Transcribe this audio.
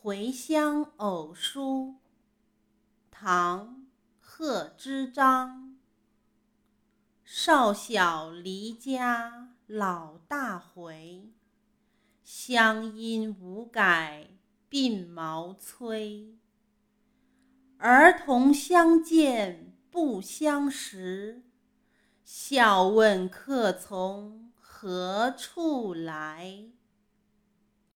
回乡偶书唐贺知章少小离家老大回，乡音无改鬓毛衰。儿童相见不相识，笑问客从何处来。